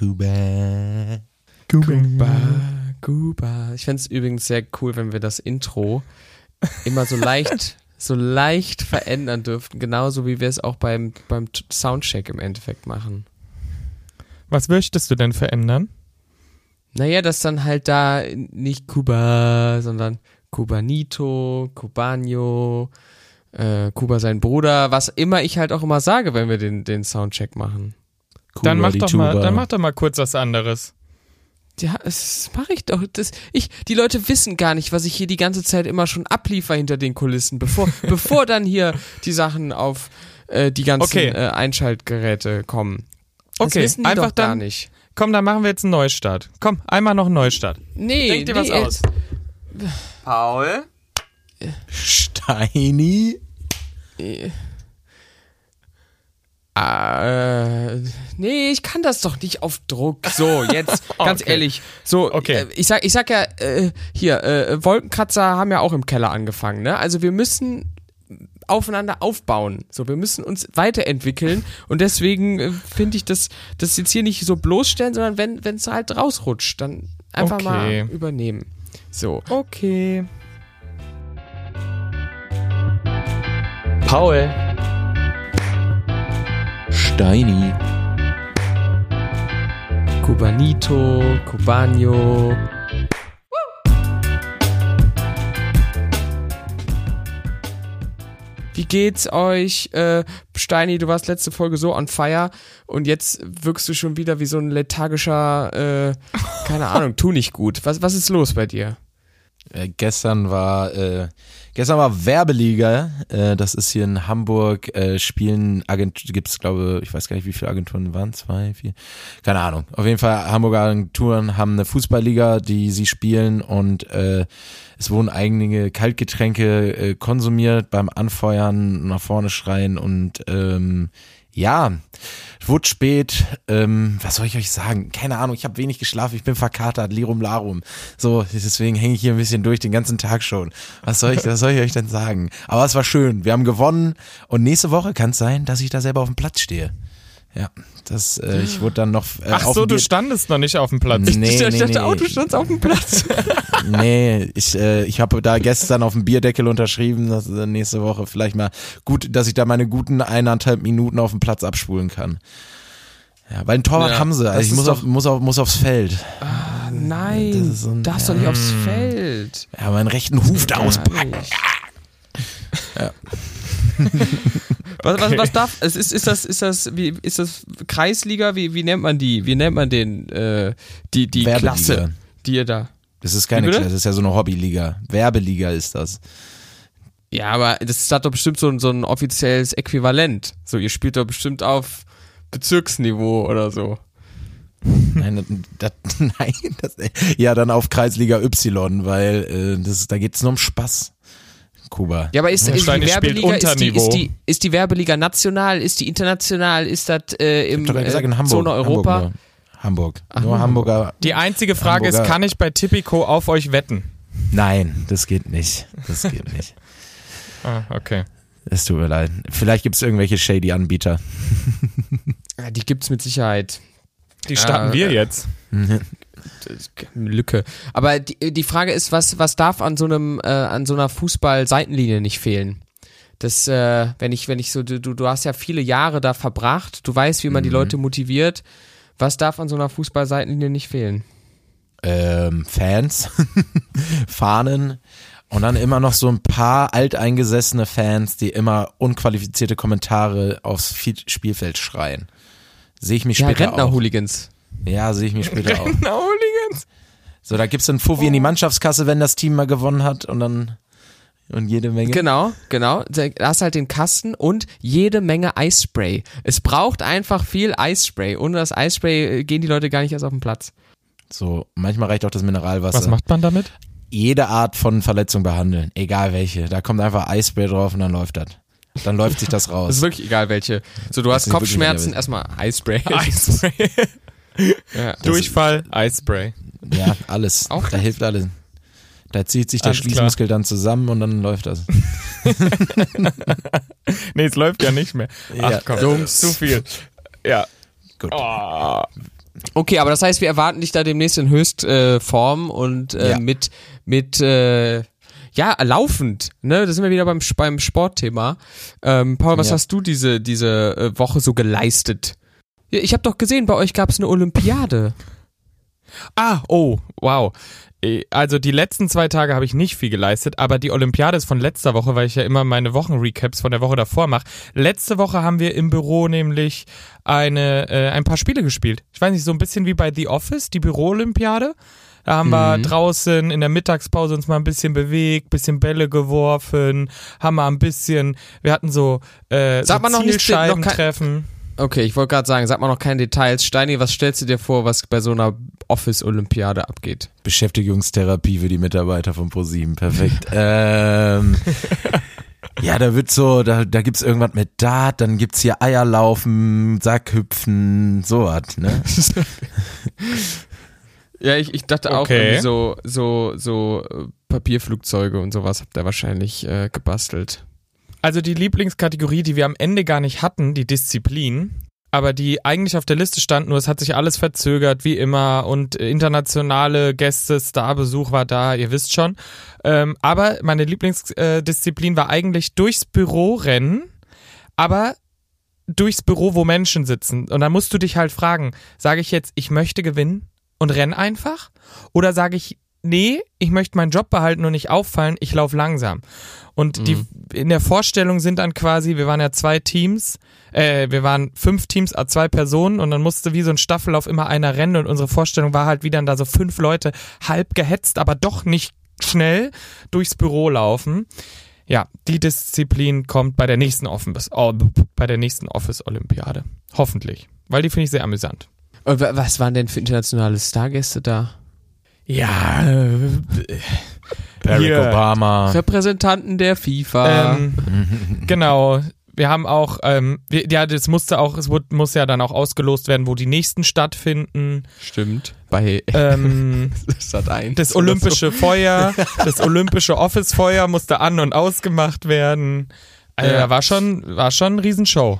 Kuba. Kuba, Kuba. Ich fände es übrigens sehr cool, wenn wir das Intro immer so leicht, so leicht verändern dürften, genauso wie wir es auch beim, beim Soundcheck im Endeffekt machen. Was möchtest du denn verändern? Naja, dass dann halt da nicht Kuba, sondern Kubanito, Kubanio, äh, Kuba sein Bruder, was immer ich halt auch immer sage, wenn wir den, den Soundcheck machen. Kuba, dann mach doch mal, dann mach doch mal kurz was anderes. Ja, das mache ich doch. Das, ich, die Leute wissen gar nicht, was ich hier die ganze Zeit immer schon abliefer hinter den Kulissen, bevor, bevor dann hier die Sachen auf äh, die ganzen okay. äh, Einschaltgeräte kommen. Das okay, wissen die einfach doch gar dann, nicht. Komm, dann machen wir jetzt einen Neustart. Komm, einmal noch einen Neustart. Nee, Denk dir nee, was aus. Paul? Steini? Äh. Nee, ich kann das doch nicht auf Druck. So, jetzt, ganz okay. ehrlich. So, okay. Äh, ich sag, ich sag ja, äh, hier, äh, Wolkenkratzer haben ja auch im Keller angefangen, ne? Also wir müssen aufeinander aufbauen. So, wir müssen uns weiterentwickeln und deswegen äh, finde ich das, das jetzt hier nicht so bloßstellen, sondern wenn es halt rausrutscht, dann einfach okay. mal übernehmen. So. Okay. Paul. Steini. Cubanito, Cubanio. Wie geht's euch? Äh, Steini, du warst letzte Folge so on fire und jetzt wirkst du schon wieder wie so ein lethargischer, äh, keine Ahnung, tu nicht gut. Was, was ist los bei dir? Äh, gestern war äh, Gestern war Werbeliga, äh, das ist hier in Hamburg, äh, spielen Agenturen, gibt es glaube ich weiß gar nicht, wie viele Agenturen waren, zwei, vier, keine Ahnung. Auf jeden Fall Hamburger Agenturen haben eine Fußballliga, die sie spielen und äh, es wurden einige Kaltgetränke äh, konsumiert beim Anfeuern, nach vorne schreien und ähm, ja, wurde spät. Ähm, was soll ich euch sagen? Keine Ahnung, ich habe wenig geschlafen, ich bin verkatert, Lirum Larum. So, deswegen hänge ich hier ein bisschen durch den ganzen Tag schon. Was soll ich, was soll ich euch denn sagen? Aber es war schön, wir haben gewonnen und nächste Woche kann es sein, dass ich da selber auf dem Platz stehe. Ja, das, äh, ich wurde dann noch. Äh, Ach so, du standest noch nicht auf dem Platz. Nee, ich, ich dachte, nee, oh, du standst auf dem Platz. nee, ich, äh, ich habe da gestern auf dem Bierdeckel unterschrieben, dass äh, nächste Woche vielleicht mal gut, dass ich da meine guten eineinhalb Minuten auf dem Platz abspulen kann. Ja, weil ein Torwart ja, haben sie. Also ich muss, auf, muss, auf, muss aufs Feld. Ah, nein, so ein, darfst ja, doch nicht aufs Feld. Ja, meinen rechten Huf da auspacken. Ja. was, was, was darf, es ist, ist das, ist das, wie, ist das Kreisliga? Wie, wie nennt man die? Wie nennt man den, äh, die, die Klasse, die ihr da? Das ist keine Klasse, das ist ja so eine Hobbyliga. Werbeliga ist das. Ja, aber das hat doch bestimmt so ein, so ein offizielles Äquivalent. So, ihr spielt doch bestimmt auf Bezirksniveau oder so. Nein, das, nein das, ja, dann auf Kreisliga Y, weil äh, das, da geht's nur um Spaß. Kuba. Ja, aber ist, ist die Werbeliga ist die, ist, die, ist die Werbeliga national, ist die international, ist das äh, im gesagt, in Hamburg, Zone Europa? Hamburg. Hamburg. Ach, nur Hamburger. Die einzige Frage Hamburger. ist, kann ich bei Tipico auf euch wetten? Nein, das geht nicht. Das geht nicht. ah, okay. Es tut mir leid. Vielleicht gibt es irgendwelche shady Anbieter. ja, die gibt es mit Sicherheit. Die starten äh, wir jetzt. Lücke. Aber die, die Frage ist, was, was darf an so einem, äh, an so einer Fußball-Seitenlinie nicht fehlen? Das, äh, wenn ich, wenn ich so, du, du hast ja viele Jahre da verbracht, du weißt, wie man mhm. die Leute motiviert. Was darf an so einer Fußball-Seitenlinie nicht fehlen? Ähm, Fans, Fahnen und dann immer noch so ein paar alteingesessene Fans, die immer unqualifizierte Kommentare aufs Spielfeld schreien. Sehe ich mich ja, später Rentner-Hooligans. Ja, sehe ich mich später auch. Rentner-Hooligans. So, da gibt's dann Fuffi oh. in die Mannschaftskasse, wenn das Team mal gewonnen hat und dann und jede Menge. Genau, genau. Da hast halt den Kasten und jede Menge Eisspray. Es braucht einfach viel Eisspray. Ohne das Eisspray äh, gehen die Leute gar nicht erst auf den Platz. So, manchmal reicht auch das Mineralwasser. Was macht man damit? Jede Art von Verletzung behandeln, egal welche. Da kommt einfach Eisspray drauf und dann läuft das. Dann läuft sich das raus. Das ist wirklich egal welche. So, du das hast Kopfschmerzen, erstmal Eisspray. Eisspray. Ja, Durchfall, Eisspray. Ja, alles. Auch da hilft alles. Da zieht sich der alles Schließmuskel klar. dann zusammen und dann läuft das. nee, es läuft ja nicht mehr. Ach ja. komm, Jungs, zu viel. Ja. Gut. Oh. Okay, aber das heißt, wir erwarten dich da demnächst in Höchstform äh, und äh, ja. mit, mit äh, ja, laufend, ne? Da sind wir wieder beim, beim Sportthema. Ähm, Paul, was ja. hast du diese, diese äh, Woche so geleistet? Ich habe doch gesehen, bei euch gab es eine Olympiade. Ah, oh, wow. Äh, also die letzten zwei Tage habe ich nicht viel geleistet, aber die Olympiade ist von letzter Woche, weil ich ja immer meine Wochenrecaps von der Woche davor mache. Letzte Woche haben wir im Büro nämlich eine, äh, ein paar Spiele gespielt. Ich weiß nicht, so ein bisschen wie bei The Office, die Büro-Olympiade. Da haben mhm. wir draußen in der Mittagspause uns mal ein bisschen bewegt, bisschen Bälle geworfen, haben mal ein bisschen, wir hatten so, äh, Sag so mal noch Zielscheiben treffen. Okay, ich wollte gerade sagen, sag mal noch keine Details. Steini, was stellst du dir vor, was bei so einer Office-Olympiade abgeht? Beschäftigungstherapie für die Mitarbeiter von ProSieben, perfekt. ähm, ja, da wird so, da, da gibt's irgendwas mit Dart, dann gibt's hier Eierlaufen, Sackhüpfen, sowas, ne? ja, ich, ich dachte auch okay. irgendwie so, so, so äh, Papierflugzeuge und sowas habt ihr wahrscheinlich äh, gebastelt. Also die Lieblingskategorie, die wir am Ende gar nicht hatten, die Disziplin, aber die eigentlich auf der Liste stand, nur es hat sich alles verzögert, wie immer, und internationale Gäste, Starbesuch war da, ihr wisst schon. Ähm, aber meine Lieblingsdisziplin war eigentlich durchs Büro rennen, aber durchs Büro, wo Menschen sitzen. Und dann musst du dich halt fragen, sage ich jetzt, ich möchte gewinnen und renn einfach? Oder sage ich, nee, ich möchte meinen Job behalten und nicht auffallen, ich laufe langsam. Und mhm. die in der Vorstellung sind dann quasi, wir waren ja zwei Teams, äh, wir waren fünf Teams, a zwei Personen und dann musste wie so ein Staffellauf immer einer rennen und unsere Vorstellung war halt, wie dann da so fünf Leute halb gehetzt, aber doch nicht schnell durchs Büro laufen. Ja, die Disziplin kommt bei der nächsten Office, oh, bei der nächsten Office Olympiade. Hoffentlich. Weil die finde ich sehr amüsant. Und was waren denn für internationale Stargäste da? Ja, äh, Barack Hier, Obama. Repräsentanten der FIFA. Ähm, genau. Wir haben auch, ähm, wir, ja, das musste auch, es wurde, muss ja dann auch ausgelost werden, wo die nächsten stattfinden. Stimmt. Bei ähm, das olympische so. Feuer, das olympische Office-Feuer musste an- und ausgemacht werden. Also, ja. war schon, war schon eine Riesenshow.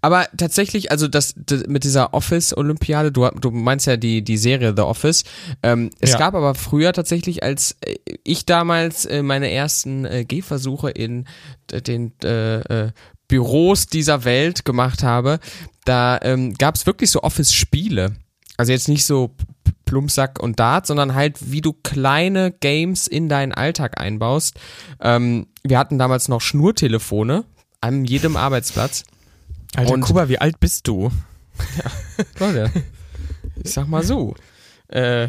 Aber tatsächlich, also das, das mit dieser Office-Olympiade, du, du meinst ja die, die Serie The Office. Ähm, es ja. gab aber früher tatsächlich, als äh, ich damals äh, meine ersten äh, Gehversuche in den äh, äh, Büros dieser Welt gemacht habe, da ähm, gab es wirklich so Office-Spiele. Also jetzt nicht so Plumpsack und Dart, sondern halt, wie du kleine Games in deinen Alltag einbaust. Ähm, wir hatten damals noch Schnurtelefone an jedem Arbeitsplatz. Alter, und, Kuba, wie alt bist du? ja, Leute, ich sag mal so. Äh,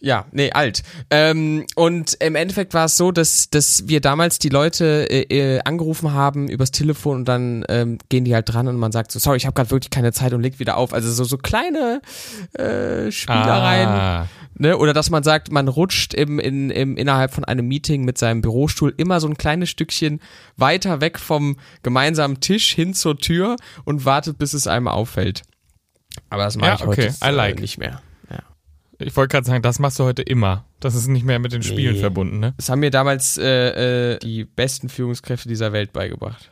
ja, nee, alt. Ähm, und im Endeffekt war es so, dass, dass wir damals die Leute äh, äh, angerufen haben übers Telefon und dann ähm, gehen die halt dran und man sagt so, sorry, ich habe gerade wirklich keine Zeit und legt wieder auf. Also so, so kleine äh, Spielereien. Ah. Ne? Oder dass man sagt, man rutscht im, in, im, innerhalb von einem Meeting mit seinem Bürostuhl immer so ein kleines Stückchen weiter weg vom gemeinsamen Tisch hin zur Tür und wartet, bis es einem auffällt. Aber das mache ja, ich heute okay. like. nicht mehr. Ich wollte gerade sagen, das machst du heute immer. Das ist nicht mehr mit den Spielen nee. verbunden, ne? Das haben mir damals äh, äh, die besten Führungskräfte dieser Welt beigebracht.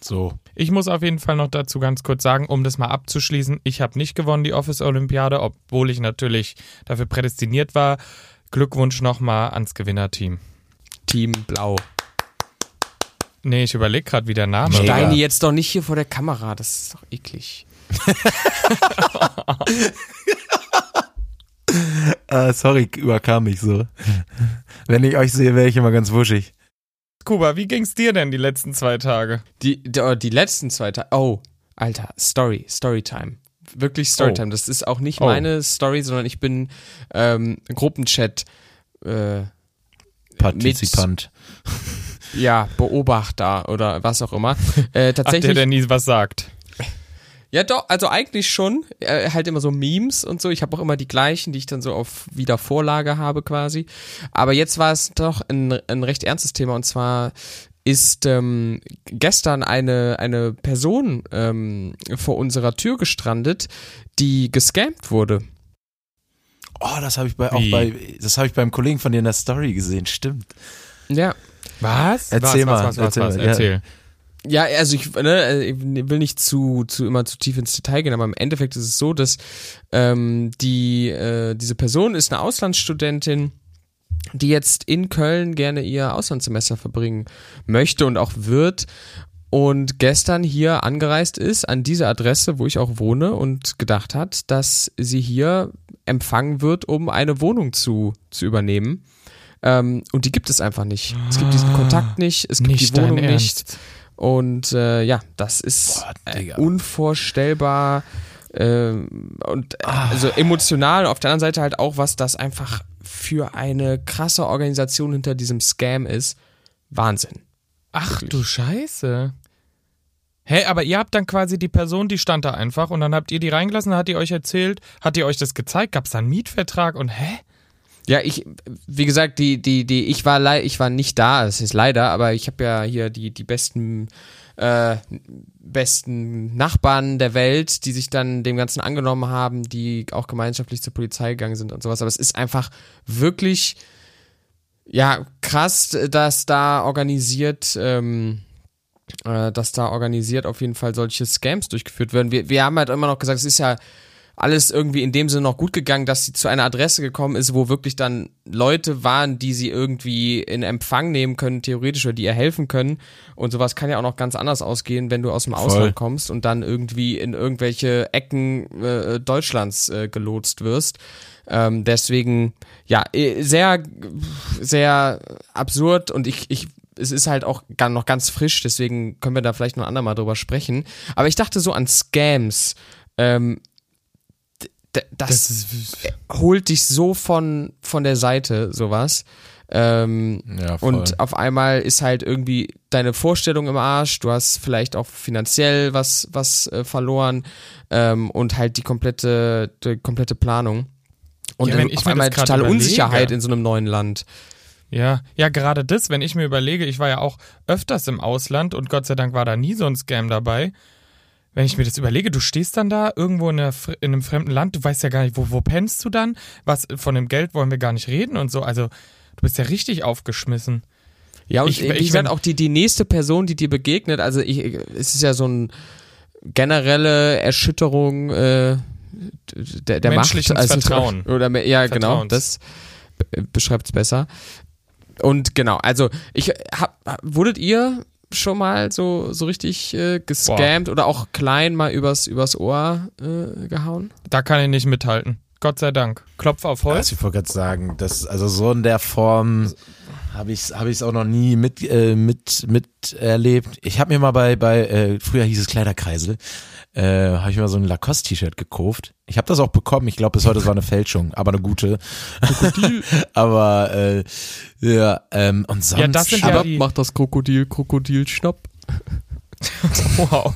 So. Ich muss auf jeden Fall noch dazu ganz kurz sagen, um das mal abzuschließen, ich habe nicht gewonnen die Office-Olympiade, obwohl ich natürlich dafür prädestiniert war. Glückwunsch nochmal ans Gewinnerteam. Team Blau. Nee, ich überlege gerade, wie der Name war. Steini jetzt doch nicht hier vor der Kamera, das ist doch eklig. uh, sorry, überkam mich so. Wenn ich euch sehe, wäre ich immer ganz wuschig. Kuba, wie ging's dir denn die letzten zwei Tage? Die, die, oh, die letzten zwei Tage. Oh, Alter, Story, Storytime. Wirklich Storytime. Oh. Das ist auch nicht oh. meine Story, sondern ich bin ähm, Gruppenchat äh, Partizipant. Mit, ja, Beobachter oder was auch immer. Äh, tatsächlich. Ach, der, der nie was sagt. Ja, doch, also eigentlich schon. Äh, halt immer so Memes und so. Ich habe auch immer die gleichen, die ich dann so auf Wiedervorlage habe quasi. Aber jetzt war es doch ein, ein recht ernstes Thema und zwar ist ähm, gestern eine, eine Person ähm, vor unserer Tür gestrandet, die gescampt wurde. Oh, das habe ich bei, auch bei, das habe ich beim Kollegen von dir in der Story gesehen, stimmt. Ja. Was? Erzähl was, mal, was, was, erzähl, was, erzähl. Ja, also ich, ne, ich will nicht zu, zu immer zu tief ins Detail gehen, aber im Endeffekt ist es so, dass ähm, die äh, diese Person ist eine Auslandsstudentin, die jetzt in Köln gerne ihr Auslandssemester verbringen möchte und auch wird und gestern hier angereist ist an diese Adresse, wo ich auch wohne und gedacht hat, dass sie hier empfangen wird, um eine Wohnung zu, zu übernehmen. Ähm, und die gibt es einfach nicht. Es gibt diesen Kontakt nicht, es gibt Nicht die Wohnung nicht. Und äh, ja, das ist Boah, äh, unvorstellbar ähm, und äh, also emotional. Auf der anderen Seite halt auch, was das einfach für eine krasse Organisation hinter diesem Scam ist. Wahnsinn. Ach Wirklich. du Scheiße. Hä, aber ihr habt dann quasi die Person, die stand da einfach und dann habt ihr die reingelassen, hat die euch erzählt, hat die euch das gezeigt, gab's da einen Mietvertrag und hä? Ja, ich, wie gesagt, die, die, die, ich war ich war nicht da, es ist leider, aber ich habe ja hier die, die besten, äh, besten Nachbarn der Welt, die sich dann dem Ganzen angenommen haben, die auch gemeinschaftlich zur Polizei gegangen sind und sowas. Aber es ist einfach wirklich, ja, krass, dass da organisiert, ähm, äh, dass da organisiert auf jeden Fall solche Scams durchgeführt werden. Wir, wir haben halt immer noch gesagt, es ist ja alles irgendwie in dem Sinne noch gut gegangen, dass sie zu einer Adresse gekommen ist, wo wirklich dann Leute waren, die sie irgendwie in Empfang nehmen können, theoretisch, oder die ihr helfen können. Und sowas kann ja auch noch ganz anders ausgehen, wenn du aus dem Ausland kommst und dann irgendwie in irgendwelche Ecken äh, Deutschlands äh, gelotst wirst. Ähm, deswegen, ja, eh, sehr, sehr absurd und ich, ich es ist halt auch noch ganz frisch, deswegen können wir da vielleicht noch ein andermal drüber sprechen. Aber ich dachte so an Scams. Ähm, das, Das ist, holt dich so von, von der Seite, sowas. Ähm, Ja, und auf einmal ist halt irgendwie deine Vorstellung im Arsch, du hast vielleicht auch finanziell was, was äh, verloren ähm, und halt die komplette, die komplette Planung. Und Ja, auf einmal das grad total überlege. Unsicherheit in so einem neuen Land. ja, ja, gerade das, wenn ich mir überlege, ich war ja auch öfters im Ausland und Gott sei Dank war da nie so ein Scam dabei. Wenn ich mir das überlege, du stehst dann da irgendwo in, einer, in einem fremden Land, du weißt ja gar nicht, wo, wo pennst du dann? Was von dem Geld wollen wir gar nicht reden und so. Also, du bist ja richtig aufgeschmissen. Ja, und Ich- ich mein- auch die, die nächste Person, die dir begegnet, also ich, es ist ja so ein generelle Erschütterung äh, der, der Menschliches Macht. Also, Vertrauen. Oder, ja, genau, das beschreibt es besser. Und genau, also ich hab, wurdet ihr schon mal so, so richtig äh, gescammt oder auch klein mal übers, übers Ohr äh, gehauen? Da kann ich nicht mithalten. Gott sei Dank. Klopf auf Holz. Also ich wollte gerade sagen, das, also so in der Form habe ich es hab ich's auch noch nie mit, äh, mit, miterlebt. Ich habe mir mal bei, bei äh, früher hieß es Kleiderkreisel, äh, habe ich mir mal so ein Lacoste-T-Shirt gekauft. Ich habe das auch bekommen. Ich glaube bis heute, es war eine Fälschung, aber eine gute. aber äh, ja, ähm, und sonst. Ja, das sind ja Aber die- macht das Krokodil, Krokodil, Schnapp. Wow.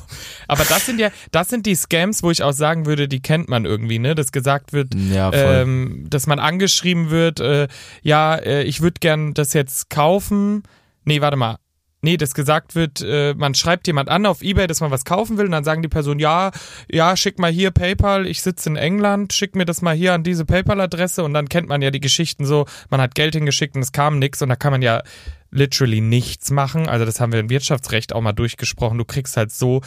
Aber das sind ja, das sind die Scams, wo ich auch sagen würde, die kennt man irgendwie, ne? Dass gesagt wird, ja, ähm, dass man angeschrieben wird, äh, ja, äh, ich würde gern das jetzt kaufen. Nee, warte mal. Nee, dass gesagt wird, äh, man schreibt jemand an auf Ebay, dass man was kaufen will und dann sagen die Person, ja, ja, schick mal hier PayPal, ich sitze in England, schick mir das mal hier an diese PayPal-Adresse und dann kennt man ja die Geschichten so, man hat Geld hingeschickt und es kam nix und da kann man ja literally nichts machen. Also das haben wir im Wirtschaftsrecht auch mal durchgesprochen. Du kriegst halt so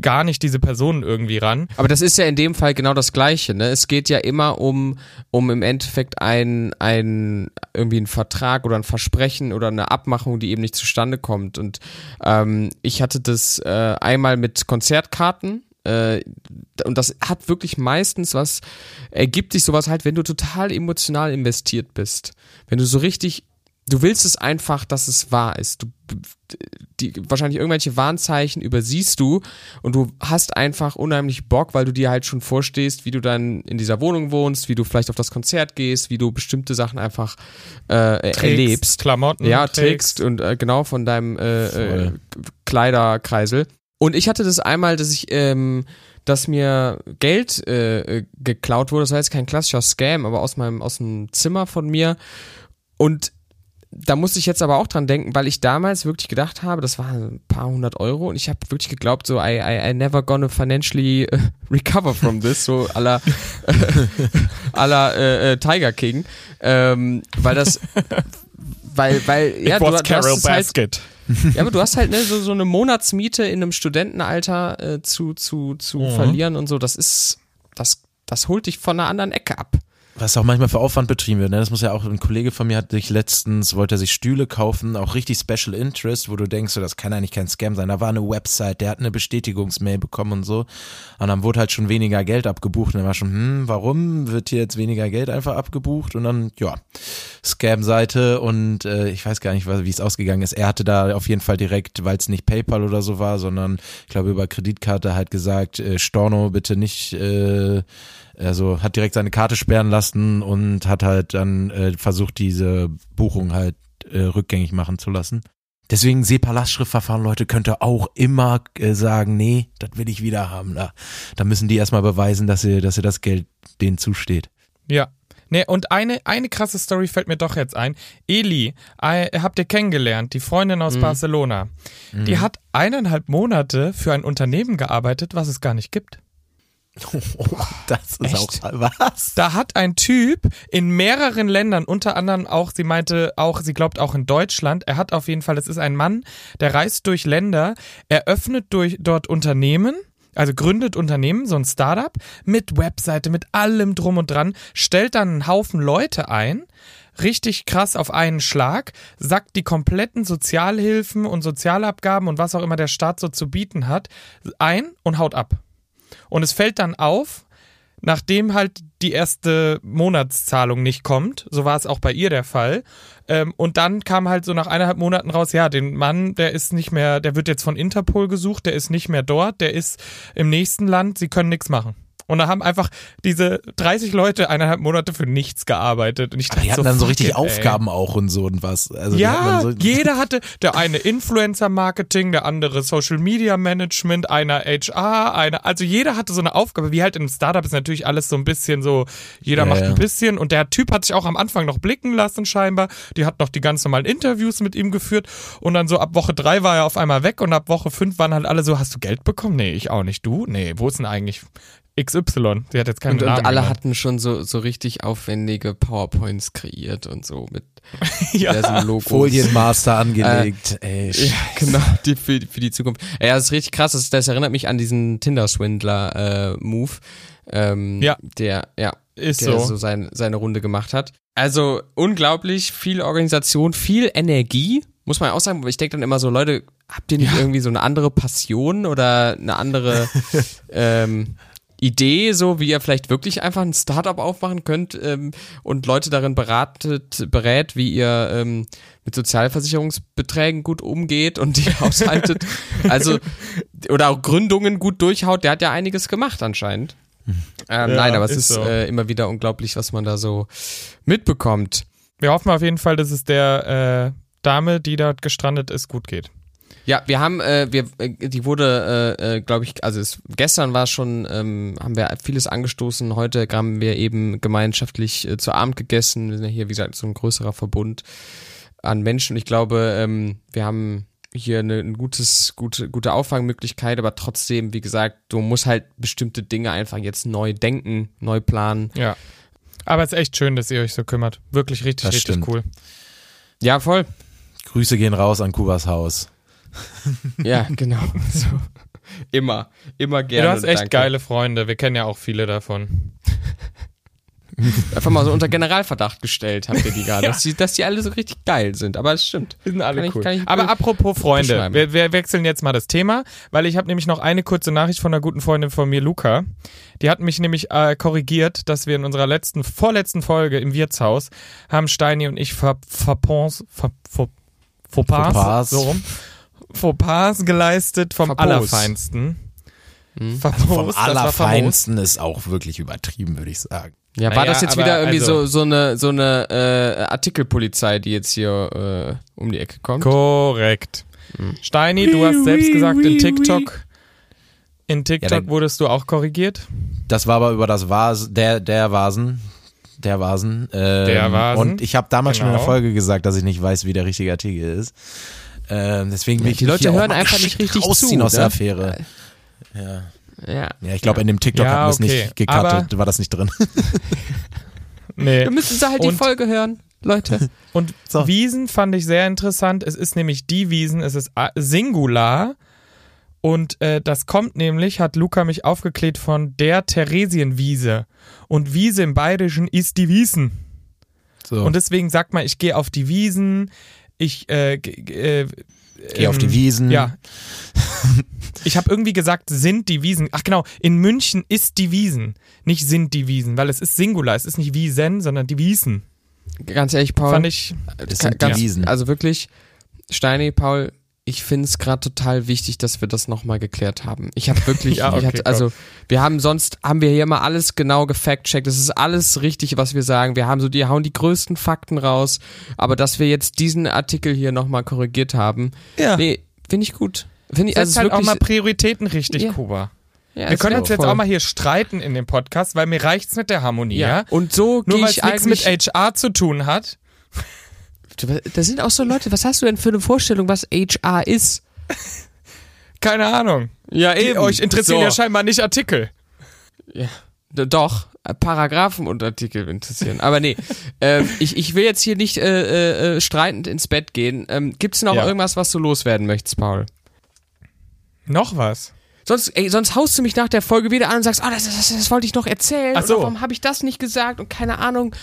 gar nicht diese Personen irgendwie ran. Aber das ist ja in dem Fall genau das Gleiche. Ne? Es geht ja immer um, um im Endeffekt ein, ein irgendwie ein Vertrag oder ein Versprechen oder eine Abmachung, die eben nicht zustande kommt. Und ähm, ich hatte das äh, einmal mit Konzertkarten. Äh, und das hat wirklich meistens was, ergibt sich sowas halt, wenn du total emotional investiert bist. Wenn du so richtig du willst es einfach, dass es wahr ist. Du, die, wahrscheinlich irgendwelche Warnzeichen übersiehst du und du hast einfach unheimlich Bock, weil du dir halt schon vorstehst, wie du dann in dieser Wohnung wohnst, wie du vielleicht auf das Konzert gehst, wie du bestimmte Sachen einfach äh, erlebst. Klamotten. Ja, trägst und äh, genau von deinem äh, äh. Kleiderkreisel. Und ich hatte das einmal, dass ich, ähm, dass mir Geld äh, äh, geklaut wurde. Das war jetzt kein klassischer Scam, aber aus meinem, aus dem Zimmer von mir. Und da musste ich jetzt aber auch dran denken, weil ich damals wirklich gedacht habe, das waren ein paar hundert Euro und ich habe wirklich geglaubt, so I, I, I never gonna financially äh, recover from this, so la, à la äh, äh, Tiger King, ähm, weil das, weil, weil, ja, It du, was du Carol es halt, Basket. ja, aber du hast halt ne, so, so eine Monatsmiete in einem Studentenalter äh, zu, zu, zu mhm. verlieren und so, das ist, das, das holt dich von einer anderen Ecke ab was auch manchmal für Aufwand betrieben wird. Ne? Das muss ja auch, ein Kollege von mir hat sich letztens, wollte er sich Stühle kaufen, auch richtig Special Interest, wo du denkst, so, das kann eigentlich kein Scam sein. Da war eine Website, der hat eine Bestätigungsmail bekommen und so. Und dann wurde halt schon weniger Geld abgebucht. Und er war schon, hm, warum wird hier jetzt weniger Geld einfach abgebucht? Und dann, ja, Scam-Seite und äh, ich weiß gar nicht, wie es ausgegangen ist. Er hatte da auf jeden Fall direkt, weil es nicht PayPal oder so war, sondern ich glaube über Kreditkarte halt gesagt, äh, Storno bitte nicht äh, also hat direkt seine Karte sperren lassen und hat halt dann äh, versucht, diese Buchung halt äh, rückgängig machen zu lassen. Deswegen SEPA-Lastschriftverfahren, Leute, könnte auch immer äh, sagen, nee, das will ich wieder haben. Da, da müssen die erstmal beweisen, dass sie, dass sie das Geld denen zusteht. Ja. Nee, und eine, eine krasse Story fällt mir doch jetzt ein. Eli, äh, habt ihr kennengelernt, die Freundin aus mhm. Barcelona. Mhm. Die hat eineinhalb Monate für ein Unternehmen gearbeitet, was es gar nicht gibt. Oh, das ist Echt? auch was. Da hat ein Typ in mehreren Ländern, unter anderem auch, sie meinte auch, sie glaubt auch in Deutschland, er hat auf jeden Fall, es ist ein Mann, der reist durch Länder, eröffnet durch dort Unternehmen, also gründet Unternehmen, so ein Startup, mit Webseite, mit allem drum und dran, stellt dann einen Haufen Leute ein, richtig krass auf einen Schlag, sackt die kompletten Sozialhilfen und Sozialabgaben und was auch immer der Staat so zu bieten hat, ein und haut ab. Und es fällt dann auf, nachdem halt die erste Monatszahlung nicht kommt, so war es auch bei ihr der Fall, ähm, und dann kam halt so nach eineinhalb Monaten raus, ja, den Mann, der ist nicht mehr, der wird jetzt von Interpol gesucht, der ist nicht mehr dort, der ist im nächsten Land, sie können nichts machen. Und da haben einfach diese 30 Leute eineinhalb Monate für nichts gearbeitet. Und ich dachte, die hatten so, dann so richtig it, Aufgaben ey. auch und so und was. Also ja, so jeder hatte, der eine Influencer-Marketing, der andere Social-Media-Management, einer HR, einer, also jeder hatte so eine Aufgabe, wie halt im Startup ist natürlich alles so ein bisschen so, jeder ja, macht ein bisschen und der Typ hat sich auch am Anfang noch blicken lassen scheinbar. Die hat noch die ganz normalen Interviews mit ihm geführt und dann so ab Woche drei war er auf einmal weg und ab Woche fünf waren halt alle so, hast du Geld bekommen? Nee, ich auch nicht. Du? Nee, wo ist denn eigentlich XY. Sie hat jetzt keinen und, Namen. Und alle genannt. hatten schon so, so richtig aufwendige PowerPoints kreiert und so mit ja. Logos. Folienmaster angelegt. Äh, Ey, ja, genau, die, für, für die Zukunft. Ja, das ist richtig krass. Das, das erinnert mich an diesen Tinder-Swindler-Move. Äh, ähm, ja. Der, ja, ist der so, so sein, seine Runde gemacht hat. Also unglaublich viel Organisation, viel Energie, muss man auch sagen, ich denke dann immer so, Leute, habt ihr nicht ja. irgendwie so eine andere Passion oder eine andere ähm, Idee, so wie ihr vielleicht wirklich einfach ein Startup aufmachen könnt ähm, und Leute darin beratet, berät, wie ihr ähm, mit Sozialversicherungsbeträgen gut umgeht und die haushaltet. also, oder auch Gründungen gut durchhaut. Der hat ja einiges gemacht anscheinend. Ähm, ja, nein, aber es ist, ist so. äh, immer wieder unglaublich, was man da so mitbekommt. Wir hoffen auf jeden Fall, dass es der äh, Dame, die dort gestrandet ist, gut geht. Ja, wir haben, äh, wir, äh, die wurde, äh, äh, glaube ich, also es, gestern war schon, ähm, haben wir vieles angestoßen. Heute haben wir eben gemeinschaftlich äh, zu Abend gegessen. Wir sind ja hier, wie gesagt, so ein größerer Verbund an Menschen. Ich glaube, ähm, wir haben hier eine, ein gutes, gute, gute Auffangmöglichkeit, aber trotzdem, wie gesagt, du musst halt bestimmte Dinge einfach jetzt neu denken, neu planen. Ja. Aber es ist echt schön, dass ihr euch so kümmert. Wirklich richtig, das richtig stimmt. cool. Ja, voll. Grüße gehen raus an Kubas Haus. ja, genau. So. Immer, immer gerne. du hast echt danke. geile Freunde. Wir kennen ja auch viele davon. Einfach mal so unter Generalverdacht gestellt, habt ihr die gerade, ja. dass, die, dass die alle so richtig geil sind. Aber es stimmt. Die sind alle kann cool. Ich, ich Aber apropos Freunde, wir, wir, wechseln jetzt mal das Thema, weil ich habe nämlich noch eine kurze Nachricht von einer guten Freundin von mir, Luca. Die hat mich nämlich äh, korrigiert, dass wir in unserer letzten, vorletzten Folge im Wirtshaus haben Steini und ich ver, verpons, ver, ver, Fauxpas. so rum Fauxpas geleistet vom Verpos. Allerfeinsten. Hm. Also vom Allerfeinsten ist auch wirklich übertrieben, würde ich sagen. Ja, war naja, das jetzt wieder irgendwie also, so, so eine, so eine äh, Artikelpolizei, die jetzt hier äh, um die Ecke kommt? Korrekt. Hm. Steini, du hast selbst gesagt in TikTok, in TikTok ja, wurdest du auch korrigiert. Das war aber über das Vasen, der, der Vasen, der Vasen. Ähm, der Vasen. Und ich habe damals genau. schon in der genau. Folge gesagt, dass ich nicht weiß, wie der richtige Artikel ist. Ähm, deswegen will ich die Leute hören einfach nicht richtig rausziehen zu, aus der ne? Affäre. Ja. Ja, ja ich glaube, in dem TikTok ja, hatten wir es okay. nicht gecuttet, war das nicht drin. nee. Wir müssen sie halt Und die Folge hören. Leute. Und so. Wiesen fand ich sehr interessant. Es ist nämlich die Wiesen, es ist Singular. Und äh, das kommt nämlich, hat Luca mich aufgeklärt, von der Theresienwiese. Und Wiese im Bayerischen ist die Wiesen. So. Und deswegen sagt man, ich gehe auf die Wiesen, ich äh, äh, Geh auf die ähm, Wiesen. Ja. Ich habe irgendwie gesagt, sind die Wiesen. Ach genau, in München ist die Wiesen, nicht sind die Wiesen, weil es ist Singular, es ist nicht Wiesen, sondern die Wiesen. Ganz ehrlich, Paul. Fand ich. Das sind ganz, die Wiesen. Also wirklich, Steini, Paul, ich finde es gerade total wichtig, dass wir das nochmal geklärt haben. Ich habe wirklich, ja, okay, ich hatte, also wir haben sonst, haben wir hier immer alles genau gefact-checkt. Das ist alles richtig, was wir sagen. Wir haben so, die hauen die größten Fakten raus. Aber dass wir jetzt diesen Artikel hier nochmal korrigiert haben, ja. nee, finde ich gut. Finde ich, also halt wirklich, auch mal Prioritäten richtig, ja. Kuba. Ja, wir können uns jetzt auch mal hier streiten in dem Podcast, weil mir reicht's mit der Harmonie, ja? ja? Und so Nur weil es nichts mit HR zu tun hat. Da sind auch so Leute, was hast du denn für eine Vorstellung, was HR ist? Keine Ahnung. Ja, eben. Die, euch interessieren so. ja scheinbar nicht Artikel. Ja, doch. Paragraphen und Artikel interessieren. Aber nee, ähm, ich, ich will jetzt hier nicht äh, äh, streitend ins Bett gehen. Ähm, Gibt es noch ja. irgendwas, was du loswerden möchtest, Paul? Noch was? Sonst, ey, sonst haust du mich nach der Folge wieder an und sagst, oh, das, das, das wollte ich noch erzählen. Ach so. Oder warum habe ich das nicht gesagt und keine Ahnung.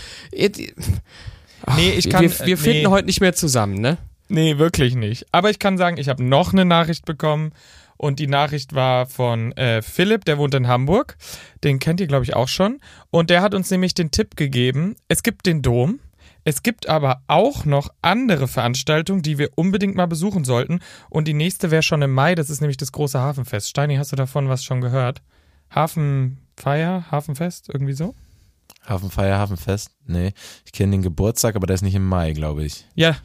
Nee, ich kann. Wir, wir finden nee. heute nicht mehr zusammen, ne? Nee, wirklich nicht. Aber ich kann sagen, ich habe noch eine Nachricht bekommen und die Nachricht war von äh, Philipp, der wohnt in Hamburg. Den kennt ihr, glaube ich, auch schon. Und der hat uns nämlich den Tipp gegeben, es gibt den Dom. Es gibt aber auch noch andere Veranstaltungen, die wir unbedingt mal besuchen sollten. Und die nächste wäre schon im Mai, das ist nämlich das große Hafenfest. Steini, hast du davon was schon gehört? Hafenfeier, Hafenfest, irgendwie so? Hafenfeier, Hafenfest? Nee, ich kenne den Geburtstag, aber der ist nicht im Mai, glaube ich. Ja.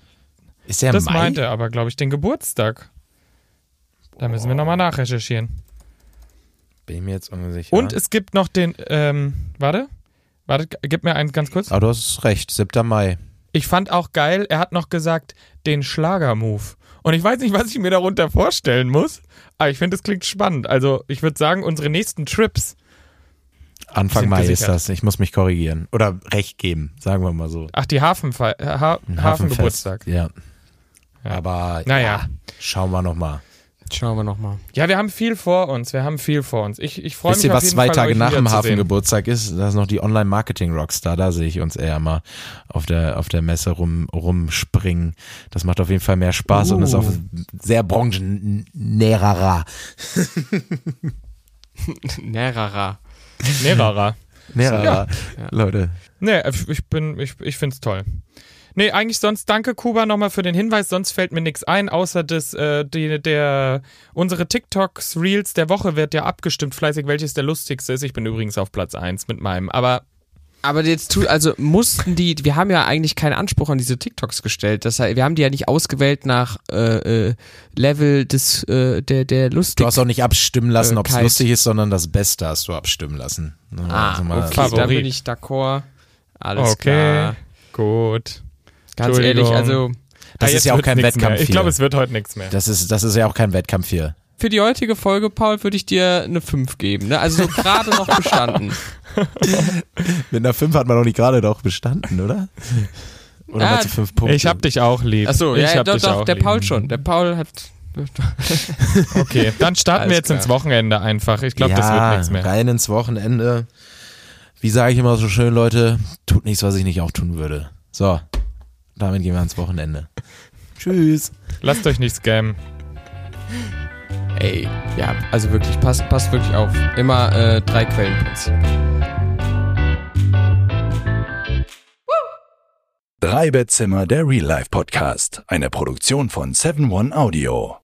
Ist der im das Mai? Das meinte aber, glaube ich, den Geburtstag. Da müssen wir nochmal nachrecherchieren. Bin ich mir jetzt unsicher. Und es gibt noch den, ähm, warte, warte, gib mir einen ganz kurz. Aber du hast recht, 7. Mai. Ich fand auch geil, er hat noch gesagt, den Schlagermove. Und ich weiß nicht, was ich mir darunter vorstellen muss, aber ich finde, es klingt spannend. Also, ich würde sagen, unsere nächsten Trips Anfang Mai gesichert. ist das. Ich muss mich korrigieren. Oder recht geben, sagen wir mal so. Ach, die Hafenfe ha Hafengeburtstag. Ja. ja. Aber naja, ja, schauen wir nochmal. Schauen wir nochmal. Ja, wir haben viel vor uns. Wir haben viel vor uns. Ich, ich freue mich. Wisst ihr, was zwei Fall, Tage nach dem Hafengeburtstag ist? Das ist noch die Online-Marketing-Rockstar. Da sehe ich uns eher mal auf der, auf der Messe rum, rumspringen. Das macht auf jeden Fall mehr Spaß uh. und ist auch sehr branchennäherer. Näherer. Mehrerer. Mehrerer, ja. Leute. Nee, ich bin, ich, ich find's toll. Nee, eigentlich sonst danke Kuba nochmal für den Hinweis, sonst fällt mir nichts ein, außer dass äh, die, der, unsere TikToks, Reels der Woche wird ja abgestimmt fleißig, welches der lustigste ist. Ich bin übrigens auf Platz 1 mit meinem, aber aber jetzt tu, also mussten die, wir haben ja eigentlich keinen Anspruch an diese TikToks gestellt. Das heißt, wir haben die ja nicht ausgewählt nach äh, äh, Level des äh, der der lustig. Du hast auch nicht abstimmen lassen, ob es lustig ist, sondern das Beste hast du abstimmen lassen. Ah, also okay, Favorit. da bin ich d'accord. Alles okay, klar. gut. Ganz ehrlich, also das ja, ist ja auch kein Wettkampf mehr. Ich glaube, es wird heute nichts mehr. Das ist das ist ja auch kein Wettkampf hier. Für die heutige Folge, Paul, würde ich dir eine 5 geben. Ne? Also so gerade noch bestanden. Mit einer 5 hat man doch nicht gerade doch bestanden, oder? Oder ah, 5 Punkte? Ich hab dich auch lieb. Achso, ja, ja doch, doch, der lieb. Paul schon. Der Paul hat okay, dann starten wir jetzt klar. ins Wochenende einfach. Ich glaube, ja, das wird nichts mehr. Rein ins Wochenende. Wie sage ich immer so schön, Leute, tut nichts, was ich nicht auch tun würde. So, damit gehen wir ans Wochenende. Tschüss. Lasst euch nicht scammen. Ey, ja, also wirklich, passt, passt wirklich auf. Immer äh, drei Quellenprinzip. Drei Bettzimmer, der Real Life Podcast. Eine Produktion von 7 One Audio.